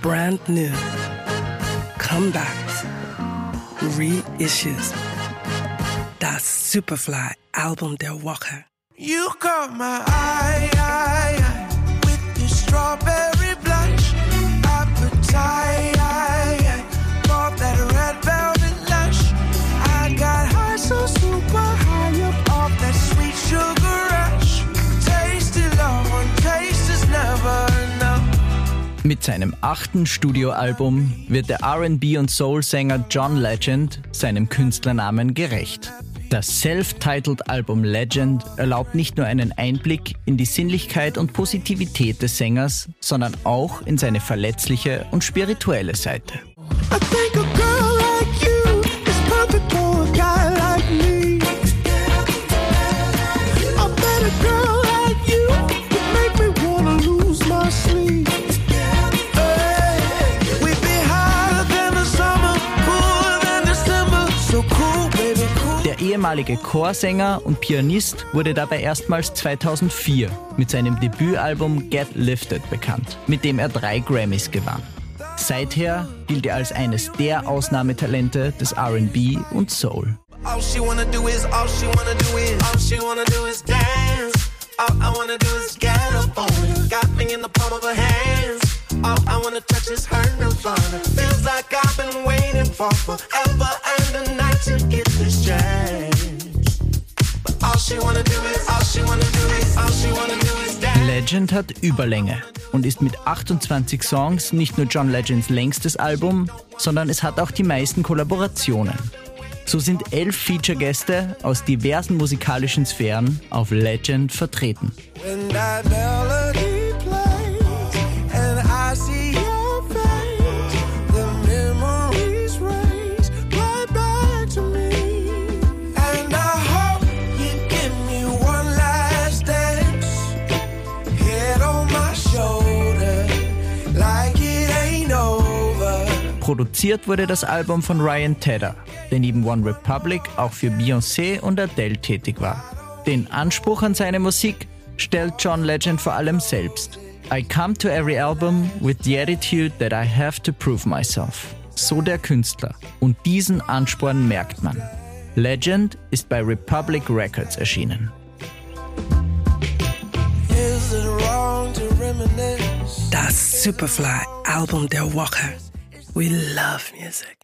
brand new, comebacks, reissues. Das Superfly Album der Woche. You caught my eye, eye, eye Mit seinem achten Studioalbum wird der RB und Soul-Sänger John Legend seinem Künstlernamen gerecht. Das Self-Titled Album Legend erlaubt nicht nur einen Einblick in die Sinnlichkeit und Positivität des Sängers, sondern auch in seine verletzliche und spirituelle Seite. Ehemalige Chorsänger und Pianist wurde dabei erstmals 2004 mit seinem Debütalbum Get Lifted bekannt, mit dem er drei Grammys gewann. Seither gilt er als eines der Ausnahmetalente des RB und Soul. All I wanna the touch is her nirvana. Feels like I've been waiting for forever and a night to get this change. Legend hat Überlänge und ist mit 28 Songs nicht nur John Legends längstes Album, sondern es hat auch die meisten Kollaborationen. So sind elf Feature-Gäste aus diversen musikalischen Sphären auf Legend vertreten. Produziert wurde das Album von Ryan Tedder, der neben One Republic auch für Beyoncé und Adele tätig war. Den Anspruch an seine Musik stellt John Legend vor allem selbst. I come to every album with the attitude that I have to prove myself. So der Künstler. Und diesen Ansporn merkt man. Legend ist bei Republic Records erschienen. Das Superfly Album der Woche. We love music.